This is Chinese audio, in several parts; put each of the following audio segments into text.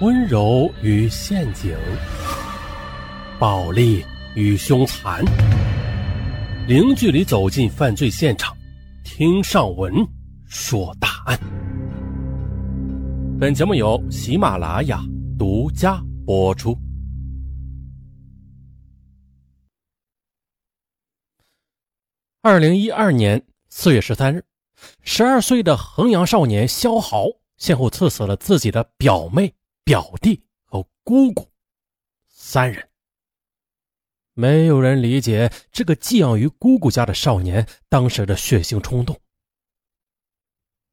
温柔与陷阱，暴力与凶残，零距离走进犯罪现场，听上文说大案。本节目由喜马拉雅独家播出。二零一二年四月十三日，十二岁的衡阳少年肖豪先后刺死了自己的表妹。表弟和姑姑三人，没有人理解这个寄养于姑姑家的少年当时的血腥冲动。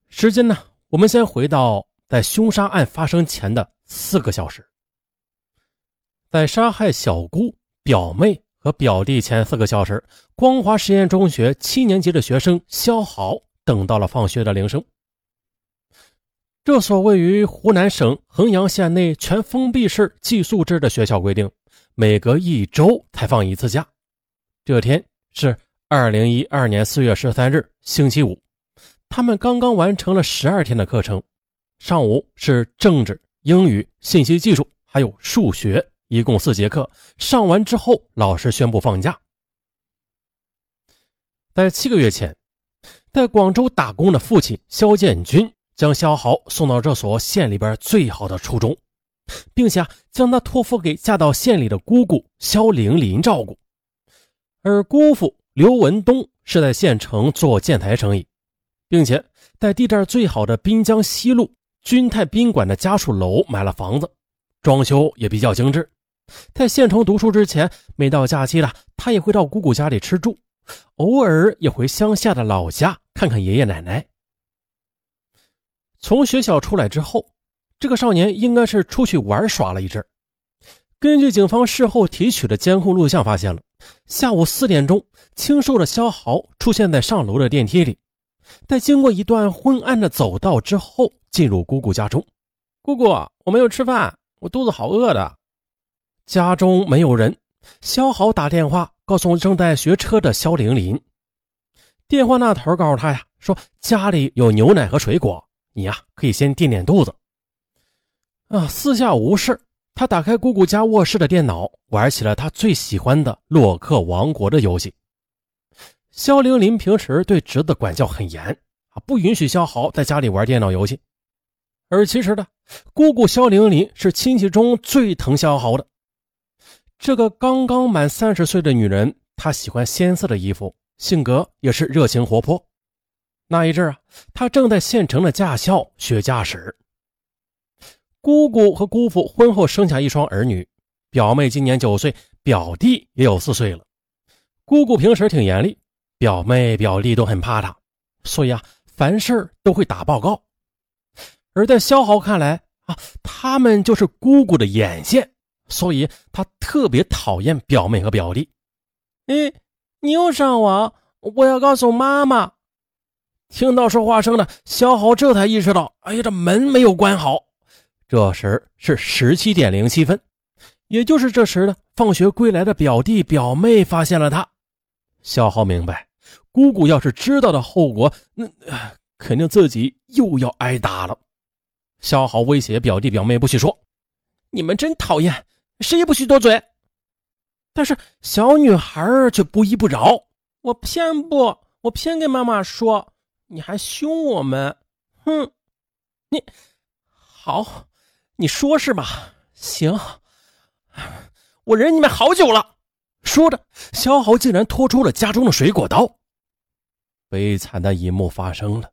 时间呢？我们先回到在凶杀案发生前的四个小时，在杀害小姑、表妹和表弟前四个小时，光华实验中学七年级的学生肖豪等到了放学的铃声。这所位于湖南省衡阳县内全封闭式寄宿制的学校规定，每隔一周才放一次假。这天是二零一二年四月十三日，星期五。他们刚刚完成了十二天的课程，上午是政治、英语、信息技术，还有数学，一共四节课。上完之后，老师宣布放假。在七个月前，在广州打工的父亲肖建军。将肖豪送到这所县里边最好的初中，并且将他托付给嫁到县里的姑姑肖玲玲照顾。而姑父刘文东是在县城做建材生意，并且在地段最好的滨江西路君泰宾馆的家属楼买了房子，装修也比较精致。在县城读书之前，每到假期了，他也会到姑姑家里吃住，偶尔也回乡下的老家看看爷爷奶奶。从学校出来之后，这个少年应该是出去玩耍了一阵。根据警方事后提取的监控录像发现了，下午四点钟，清瘦的肖豪出现在上楼的电梯里，在经过一段昏暗的走道之后，进入姑姑家中。姑姑，我没有吃饭，我肚子好饿的。家中没有人，肖豪打电话告诉正在学车的肖玲玲，电话那头告诉他呀，说家里有牛奶和水果。你呀，可以先垫垫肚子。啊，四下无事，他打开姑姑家卧室的电脑，玩起了他最喜欢的《洛克王国》的游戏。肖玲玲平时对侄子管教很严，啊，不允许肖豪在家里玩电脑游戏。而其实呢，姑姑肖玲玲是亲戚中最疼肖豪的。这个刚刚满三十岁的女人，她喜欢鲜色的衣服，性格也是热情活泼。那一阵啊，他正在县城的驾校学驾驶。姑姑和姑父婚后生下一双儿女，表妹今年九岁，表弟也有四岁了。姑姑平时挺严厉，表妹表弟都很怕她，所以啊，凡事都会打报告。而在肖豪看来啊，他们就是姑姑的眼线，所以他特别讨厌表妹和表弟。哎，你又上网，我要告诉妈妈。听到说话声呢肖豪这才意识到，哎呀，这门没有关好。这时是十七点零七分，也就是这时呢，放学归来的表弟表妹发现了他。肖豪明白，姑姑要是知道的后果，那肯定自己又要挨打了。肖豪威胁表弟表妹不许说，你们真讨厌，谁也不许多嘴。但是小女孩却不依不饶，我偏不，我偏跟妈妈说。你还凶我们，哼！你好，你说是吧？行，我忍你们好久了。说着，肖豪竟然拖出了家中的水果刀。悲惨的一幕发生了，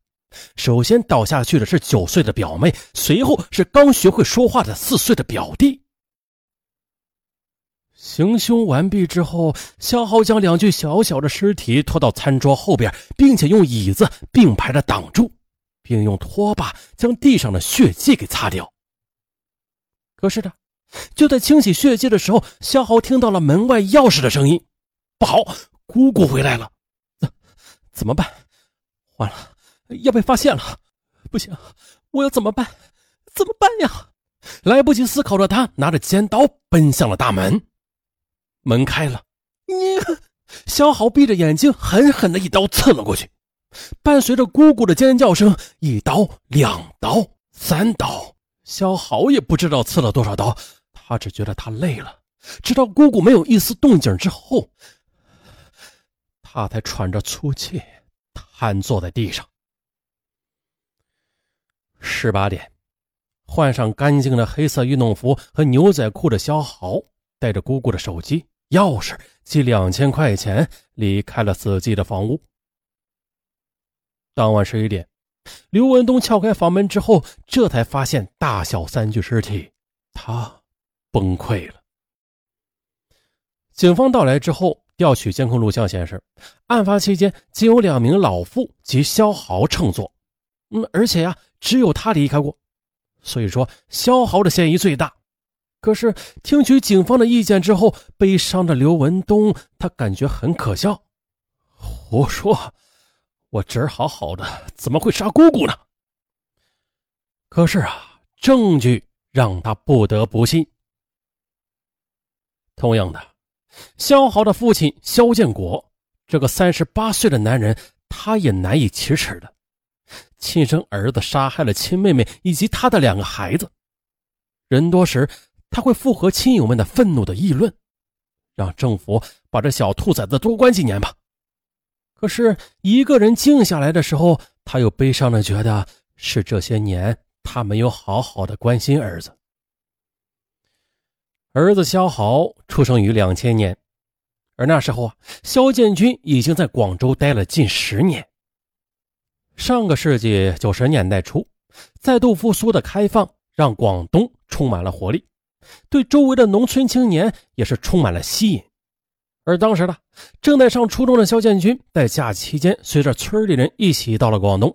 首先倒下去的是九岁的表妹，随后是刚学会说话的四岁的表弟。行凶完毕之后，肖豪将两具小小的尸体拖到餐桌后边，并且用椅子并排的挡住，并用拖把将地上的血迹给擦掉。可是呢，就在清洗血迹的时候，肖豪听到了门外钥匙的声音。不好，姑姑回来了，怎怎么办？完了，要被发现了！不行，我要怎么办？怎么办呀？来不及思考的他，拿着尖刀奔向了大门。门开了，你肖豪闭着眼睛，狠狠的一刀刺了过去，伴随着姑姑的尖叫声，一刀、两刀、三刀，小豪也不知道刺了多少刀，他只觉得他累了。直到姑姑没有一丝动静之后，他才喘着粗气瘫坐在地上。十八点，换上干净的黑色运动服和牛仔裤的肖豪，带着姑姑的手机、钥匙及两千块钱离开了自己的房屋。当晚十一点，刘文东撬开房门之后，这才发现大小三具尸体，他崩溃了。警方到来之后，调取监控录像显示，案发期间仅有两名老妇及肖豪乘坐，嗯，而且呀，只有他离开过，所以说肖豪的嫌疑最大。可是听取警方的意见之后，悲伤的刘文东他感觉很可笑，胡说，我侄儿好好的，怎么会杀姑姑呢？可是啊，证据让他不得不信。同样的。肖豪的父亲肖建国，这个三十八岁的男人，他也难以启齿的。亲生儿子杀害了亲妹妹以及他的两个孩子，人多时他会附和亲友们的愤怒的议论，让政府把这小兔崽子多关几年吧。可是一个人静下来的时候，他又悲伤的觉得是这些年他没有好好的关心儿子。儿子肖豪出生于两千年，而那时候啊，肖建军已经在广州待了近十年。上个世纪九十年代初，再度复苏的开放让广东充满了活力，对周围的农村青年也是充满了吸引。而当时呢，正在上初中的肖建军在假期间随着村里人一起到了广东，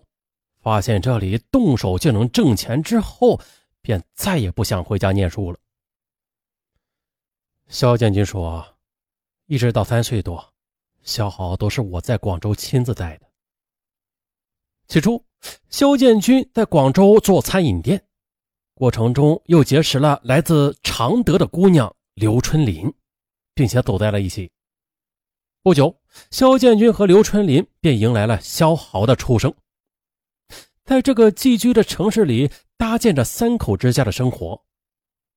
发现这里动手就能挣钱之后，便再也不想回家念书了。肖建军说：“一直到三岁多，肖豪都是我在广州亲自带的。起初，肖建军在广州做餐饮店，过程中又结识了来自常德的姑娘刘春林，并且走在了一起。不久，肖建军和刘春林便迎来了肖豪的出生。在这个寄居的城市里，搭建着三口之家的生活。”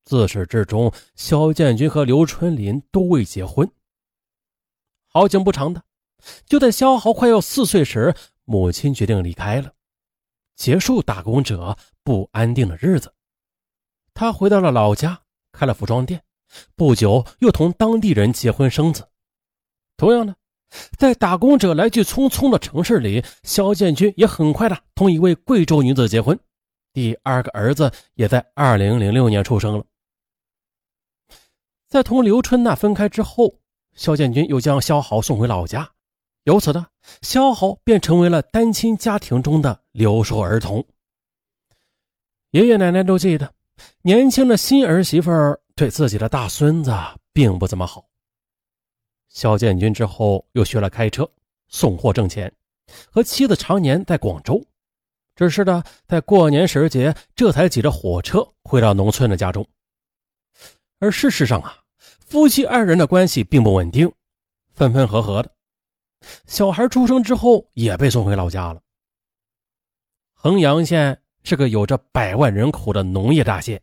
自始至终，肖建军和刘春林都未结婚。好景不长的，就在肖豪快要四岁时，母亲决定离开了，结束打工者不安定的日子。他回到了老家，开了服装店，不久又同当地人结婚生子。同样的，在打工者来去匆匆的城市里，肖建军也很快的同一位贵州女子结婚，第二个儿子也在二零零六年出生了。在同刘春娜分开之后，肖建军又将肖豪送回老家，由此呢，肖豪便成为了单亲家庭中的留守儿童。爷爷奶奶都记得，年轻的新儿媳妇对自己的大孙子并不怎么好。肖建军之后又学了开车送货挣钱，和妻子常年在广州，只是呢，在过年时节，这才挤着火车回到农村的家中。而事实上啊。夫妻二人的关系并不稳定，分分合合的。小孩出生之后，也被送回老家了。衡阳县是个有着百万人口的农业大县，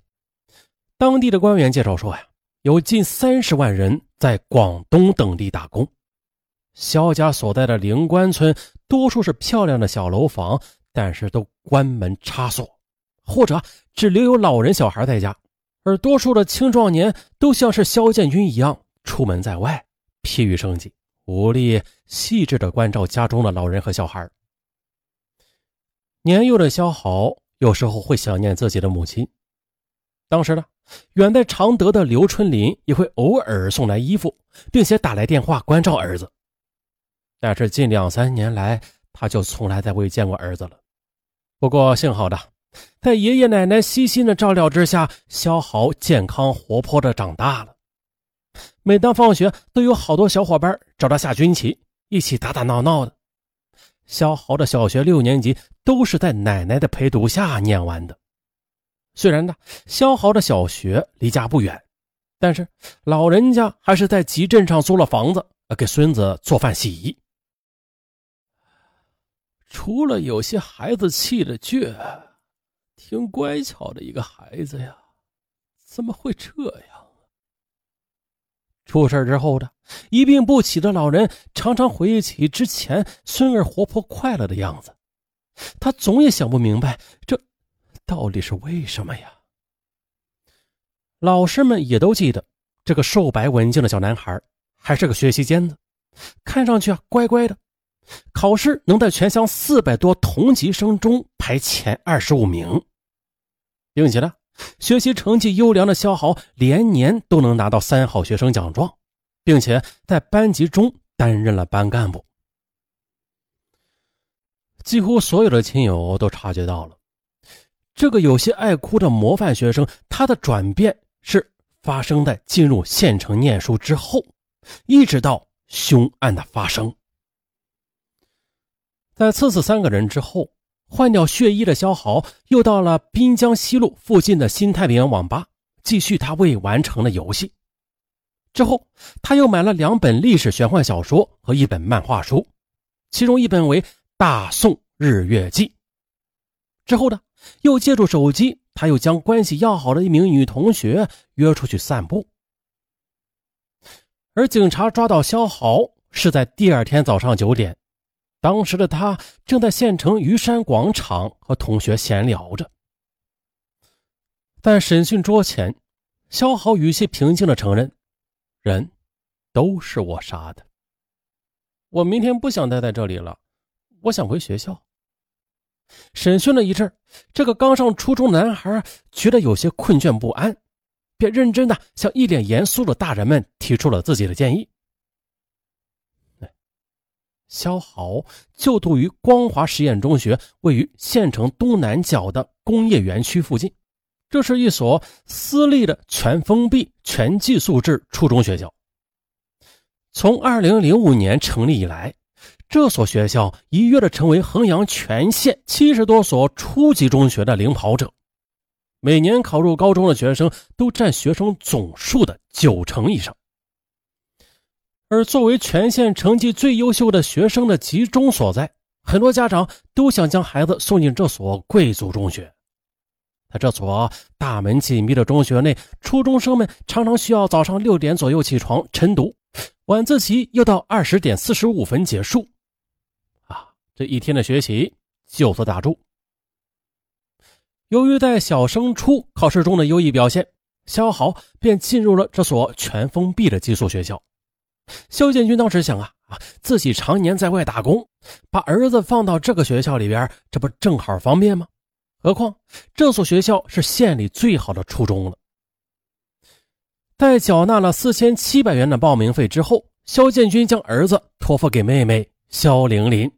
当地的官员介绍说呀，有近三十万人在广东等地打工。肖家所在的灵关村，多数是漂亮的小楼房，但是都关门插锁，或者只留有老人小孩在家。而多数的青壮年都像是肖建军一样出门在外，疲于生计，无力细致的关照家中的老人和小孩。年幼的肖豪有时候会想念自己的母亲。当时呢，远在常德的刘春林也会偶尔送来衣服，并且打来电话关照儿子。但是近两三年来，他就从来再未见过儿子了。不过幸好的。在爷爷奶奶悉心的照料之下，肖豪健康活泼的长大了。每当放学，都有好多小伙伴找他下军棋，一起打打闹闹的。肖豪的小学六年级都是在奶奶的陪读下念完的。虽然呢，肖豪的小学离家不远，但是老人家还是在集镇上租了房子，给孙子做饭洗衣。除了有些孩子气的倔。挺乖巧的一个孩子呀，怎么会这样？出事之后的一病不起的老人，常常回忆起之前孙儿活泼快乐的样子，他总也想不明白，这到底是为什么呀？老师们也都记得，这个瘦白文静的小男孩，还是个学习尖子，看上去啊乖乖的，考试能在全乡四百多同级生中排前二十五名，并且呢。学习成绩优良的肖豪，连年都能拿到三好学生奖状，并且在班级中担任了班干部。几乎所有的亲友都察觉到了，这个有些爱哭的模范学生，他的转变是发生在进入县城念书之后，一直到凶案的发生。在刺死三个人之后。换掉血衣的肖豪，又到了滨江西路附近的新太平洋网吧，继续他未完成的游戏。之后，他又买了两本历史玄幻小说和一本漫画书，其中一本为《大宋日月记》。之后呢，又借助手机，他又将关系要好的一名女同学约出去散步。而警察抓到肖豪是在第二天早上九点。当时的他正在县城虞山广场和同学闲聊着，在审讯桌前，肖豪语气平静的承认：“人都是我杀的。我明天不想待在这里了，我想回学校。”审讯了一阵，这个刚上初中男孩觉得有些困倦不安，便认真的向一脸严肃的大人们提出了自己的建议。肖豪就读于光华实验中学，位于县城东南角的工业园区附近。这是一所私立的全封闭、全寄宿制初中学校。从2005年成立以来，这所学校一跃的成为衡阳全县七十多所初级中学的领跑者。每年考入高中的学生都占学生总数的九成以上。而作为全县成绩最优秀的学生的集中所在，很多家长都想将孩子送进这所贵族中学。在这所大门紧闭的中学内，初中生们常常需要早上六点左右起床晨读，晚自习又到二十点四十五分结束。啊，这一天的学习就此打住。由于在小升初考试中的优异表现，肖豪便进入了这所全封闭的寄宿学校。肖建军当时想啊啊，自己常年在外打工，把儿子放到这个学校里边，这不正好方便吗？何况这所学校是县里最好的初中了。在缴纳了四千七百元的报名费之后，肖建军将儿子托付给妹妹肖玲玲。